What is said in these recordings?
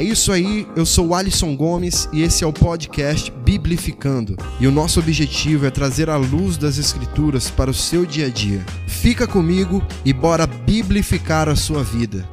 É isso aí, eu sou o Alisson Gomes e esse é o podcast Biblificando. E o nosso objetivo é trazer a luz das Escrituras para o seu dia a dia. Fica comigo e bora biblificar a sua vida.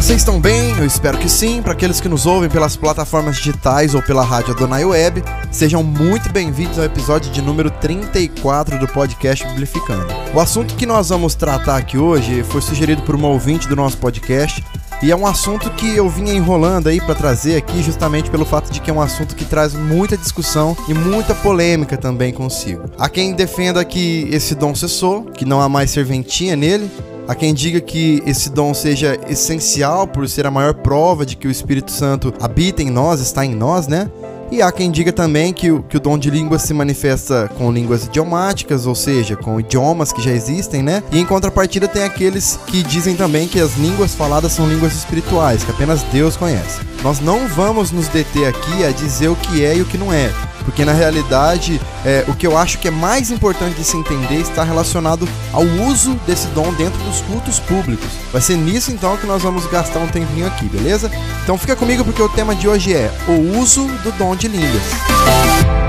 Vocês estão bem? Eu espero que sim. Para aqueles que nos ouvem pelas plataformas digitais ou pela rádio Adonai Web, sejam muito bem-vindos ao episódio de número 34 do podcast Biblificando. O assunto que nós vamos tratar aqui hoje foi sugerido por uma ouvinte do nosso podcast e é um assunto que eu vinha enrolando aí para trazer aqui justamente pelo fato de que é um assunto que traz muita discussão e muita polêmica também consigo. Há quem defenda que esse dom cessou, que não há mais serventia nele, Há quem diga que esse dom seja essencial por ser a maior prova de que o Espírito Santo habita em nós, está em nós, né? E há quem diga também que o, que o dom de línguas se manifesta com línguas idiomáticas, ou seja, com idiomas que já existem, né? E em contrapartida tem aqueles que dizem também que as línguas faladas são línguas espirituais, que apenas Deus conhece. Nós não vamos nos deter aqui a dizer o que é e o que não é, porque na realidade é, o que eu acho que é mais importante de se entender está relacionado ao uso desse dom dentro dos cultos públicos. Vai ser nisso então que nós vamos gastar um tempinho aqui, beleza? Então fica comigo porque o tema de hoje é o uso do dom de línguas.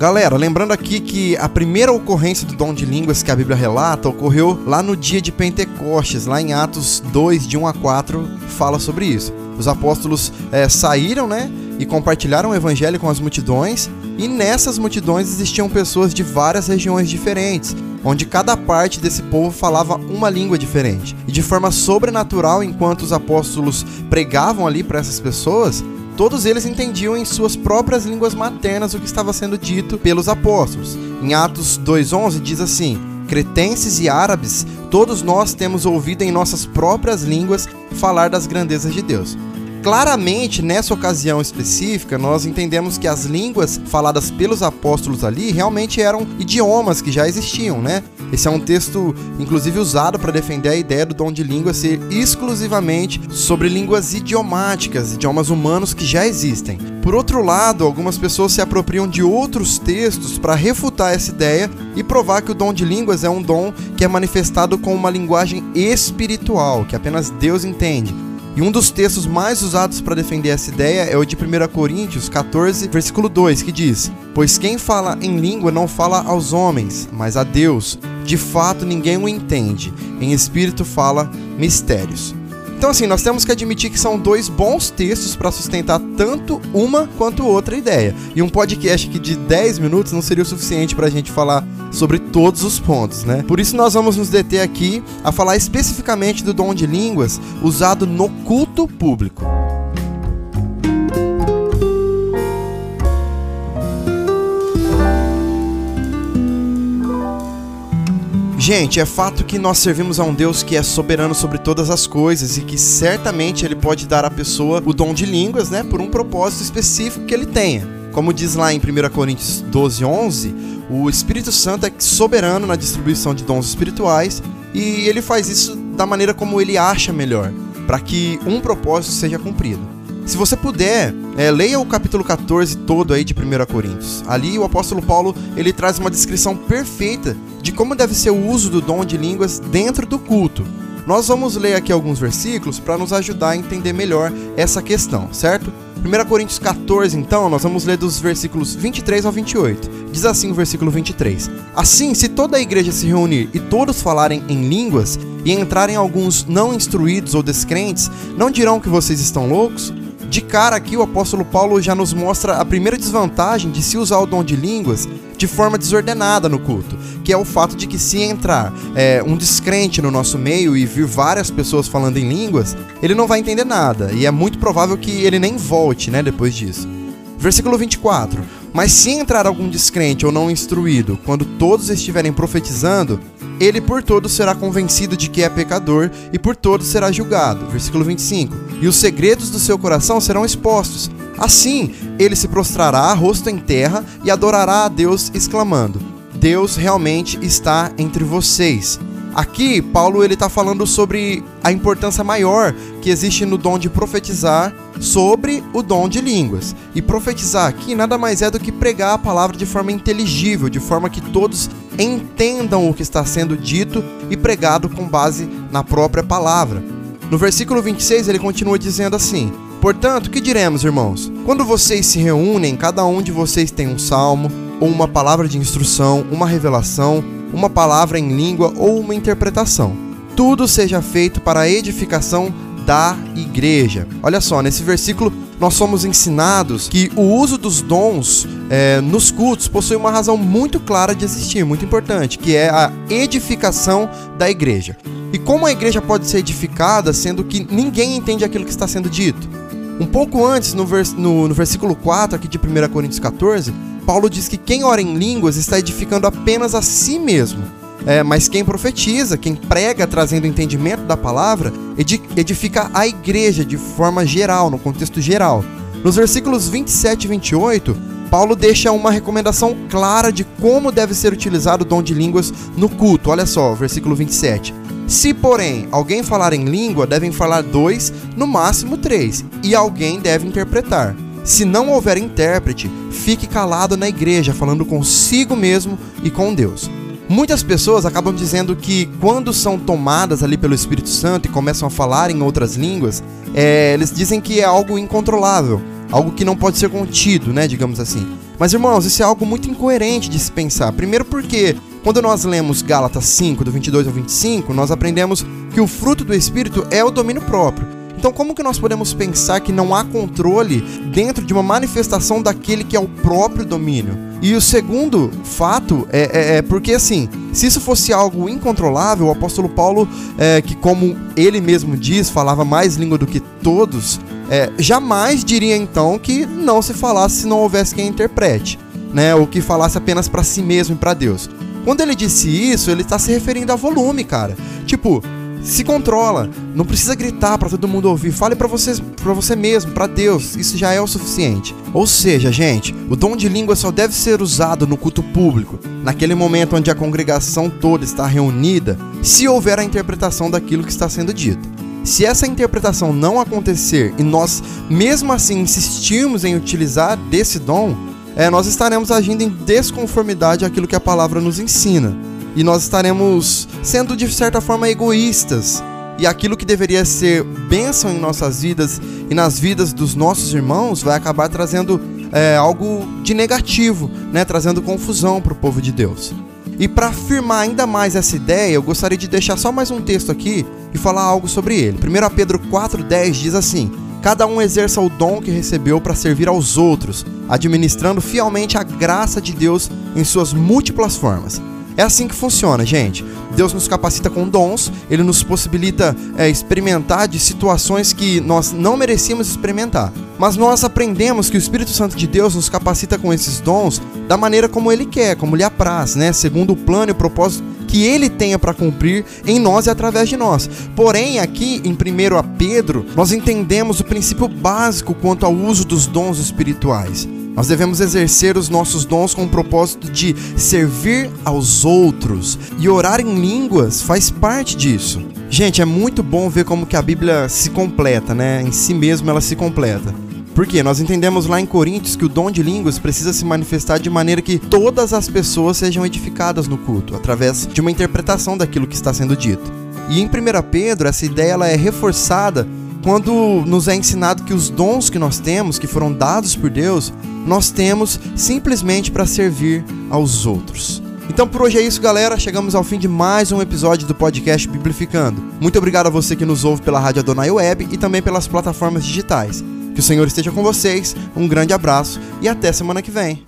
Galera, lembrando aqui que a primeira ocorrência do dom de línguas que a Bíblia relata ocorreu lá no dia de Pentecostes, lá em Atos 2, de 1 a 4, fala sobre isso. Os apóstolos é, saíram, né, e compartilharam o evangelho com as multidões, e nessas multidões existiam pessoas de várias regiões diferentes, onde cada parte desse povo falava uma língua diferente. E de forma sobrenatural, enquanto os apóstolos pregavam ali para essas pessoas, todos eles entendiam em suas próprias línguas maternas o que estava sendo dito pelos apóstolos. Em Atos 2:11 diz assim: Cretenses e árabes, todos nós temos ouvido em nossas próprias línguas falar das grandezas de Deus. Claramente, nessa ocasião específica, nós entendemos que as línguas faladas pelos apóstolos ali realmente eram idiomas que já existiam, né? Esse é um texto, inclusive, usado para defender a ideia do dom de língua ser exclusivamente sobre línguas idiomáticas, idiomas humanos que já existem. Por outro lado, algumas pessoas se apropriam de outros textos para refutar essa ideia e provar que o dom de línguas é um dom que é manifestado com uma linguagem espiritual, que apenas Deus entende e um dos textos mais usados para defender essa ideia é o de 1 Coríntios 14, versículo 2, que diz: Pois quem fala em língua não fala aos homens, mas a Deus. De fato, ninguém o entende. Em espírito fala mistérios. Então, assim, nós temos que admitir que são dois bons textos para sustentar tanto uma quanto outra ideia. E um podcast que de 10 minutos não seria o suficiente para a gente falar sobre todos os pontos, né? Por isso, nós vamos nos deter aqui a falar especificamente do dom de línguas usado no culto público. Gente, é fato que nós servimos a um Deus que é soberano sobre todas as coisas e que certamente ele pode dar à pessoa o dom de línguas, né, por um propósito específico que ele tenha. Como diz lá em 1 Coríntios 12, 11, o Espírito Santo é soberano na distribuição de dons espirituais e ele faz isso da maneira como ele acha melhor, para que um propósito seja cumprido. Se você puder, é, leia o capítulo 14 todo aí de 1 Coríntios. Ali o apóstolo Paulo ele traz uma descrição perfeita de como deve ser o uso do dom de línguas dentro do culto. Nós vamos ler aqui alguns versículos para nos ajudar a entender melhor essa questão, certo? 1 Coríntios 14, então, nós vamos ler dos versículos 23 ao 28. Diz assim o versículo 23: Assim, se toda a igreja se reunir e todos falarem em línguas, e entrarem alguns não instruídos ou descrentes, não dirão que vocês estão loucos? De cara aqui, o apóstolo Paulo já nos mostra a primeira desvantagem de se usar o dom de línguas de forma desordenada no culto, que é o fato de que se entrar é, um descrente no nosso meio e vir várias pessoas falando em línguas, ele não vai entender nada, e é muito provável que ele nem volte, né, depois disso. Versículo 24. Mas se entrar algum descrente ou não instruído, quando todos estiverem profetizando, ele por todos será convencido de que é pecador e por todos será julgado. Versículo 25. E os segredos do seu coração serão expostos. Assim, ele se prostrará, rosto em terra, e adorará a Deus, exclamando: Deus realmente está entre vocês. Aqui, Paulo ele está falando sobre a importância maior que existe no dom de profetizar sobre o dom de línguas. E profetizar aqui nada mais é do que pregar a palavra de forma inteligível, de forma que todos entendam o que está sendo dito e pregado com base na própria palavra. No versículo 26 ele continua dizendo assim: Portanto, que diremos, irmãos? Quando vocês se reúnem, cada um de vocês tem um salmo, ou uma palavra de instrução, uma revelação, uma palavra em língua ou uma interpretação. Tudo seja feito para a edificação da igreja. Olha só, nesse versículo nós somos ensinados que o uso dos dons é, nos cultos possui uma razão muito clara de existir, muito importante, que é a edificação da igreja. E como a igreja pode ser edificada sendo que ninguém entende aquilo que está sendo dito? Um pouco antes, no, vers no, no versículo 4 aqui de 1 Coríntios 14, Paulo diz que quem ora em línguas está edificando apenas a si mesmo. É, mas quem profetiza, quem prega trazendo entendimento da palavra, edifica a igreja de forma geral, no contexto geral. Nos versículos 27 e 28, Paulo deixa uma recomendação clara de como deve ser utilizado o dom de línguas no culto. Olha só, versículo 27. Se, porém, alguém falar em língua, devem falar dois, no máximo três, e alguém deve interpretar. Se não houver intérprete, fique calado na igreja, falando consigo mesmo e com Deus. Muitas pessoas acabam dizendo que quando são tomadas ali pelo Espírito Santo e começam a falar em outras línguas, é, eles dizem que é algo incontrolável, algo que não pode ser contido, né, digamos assim. Mas irmãos, isso é algo muito incoerente de se pensar. Primeiro porque quando nós lemos Gálatas 5, do 22 ao 25, nós aprendemos que o fruto do Espírito é o domínio próprio. Então, como que nós podemos pensar que não há controle dentro de uma manifestação daquele que é o próprio domínio? E o segundo fato é, é, é porque, assim, se isso fosse algo incontrolável, o apóstolo Paulo, é, que como ele mesmo diz, falava mais língua do que todos, é, jamais diria então que não se falasse se não houvesse quem interprete, né? Ou que falasse apenas para si mesmo e para Deus. Quando ele disse isso, ele está se referindo a volume, cara. Tipo, se controla, não precisa gritar para todo mundo ouvir. Fale para você, para você mesmo, para Deus. Isso já é o suficiente. Ou seja, gente, o dom de língua só deve ser usado no culto público, naquele momento onde a congregação toda está reunida, se houver a interpretação daquilo que está sendo dito. Se essa interpretação não acontecer e nós mesmo assim insistirmos em utilizar desse dom, é, nós estaremos agindo em desconformidade àquilo que a palavra nos ensina. E nós estaremos sendo, de certa forma, egoístas. E aquilo que deveria ser bênção em nossas vidas e nas vidas dos nossos irmãos vai acabar trazendo é, algo de negativo, né? trazendo confusão para o povo de Deus. E para afirmar ainda mais essa ideia, eu gostaria de deixar só mais um texto aqui e falar algo sobre ele. 1 Pedro 4,10 diz assim: Cada um exerça o dom que recebeu para servir aos outros, administrando fielmente a graça de Deus em suas múltiplas formas. É assim que funciona, gente. Deus nos capacita com dons, ele nos possibilita é, experimentar de situações que nós não merecíamos experimentar. Mas nós aprendemos que o Espírito Santo de Deus nos capacita com esses dons da maneira como ele quer, como lhe apraz, né? Segundo o plano e o propósito que ele tenha para cumprir em nós e através de nós. Porém, aqui em 1 Pedro, nós entendemos o princípio básico quanto ao uso dos dons espirituais. Nós devemos exercer os nossos dons com o propósito de servir aos outros. E orar em línguas faz parte disso. Gente, é muito bom ver como que a Bíblia se completa, né? Em si mesmo ela se completa. Porque nós entendemos lá em Coríntios que o dom de línguas precisa se manifestar de maneira que todas as pessoas sejam edificadas no culto, através de uma interpretação daquilo que está sendo dito. E em 1 Pedro, essa ideia ela é reforçada quando nos é ensinado que os dons que nós temos, que foram dados por Deus, nós temos simplesmente para servir aos outros. Então por hoje é isso, galera. Chegamos ao fim de mais um episódio do podcast Biblificando. Muito obrigado a você que nos ouve pela Rádio Adonai Web e também pelas plataformas digitais. Que o Senhor esteja com vocês, um grande abraço e até semana que vem.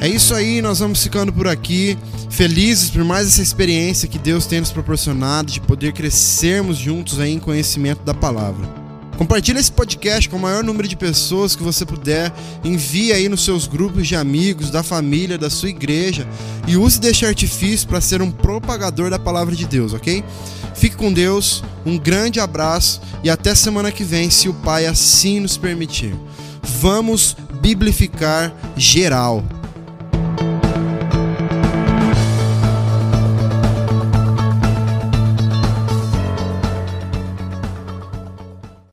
É isso aí, nós vamos ficando por aqui, felizes por mais essa experiência que Deus tem nos proporcionado de poder crescermos juntos aí em conhecimento da palavra. Compartilhe esse podcast com o maior número de pessoas que você puder. Envie aí nos seus grupos de amigos, da família, da sua igreja e use deste artifício para ser um propagador da palavra de Deus, ok? Fique com Deus, um grande abraço e até semana que vem, se o Pai assim nos permitir. Vamos biblificar geral.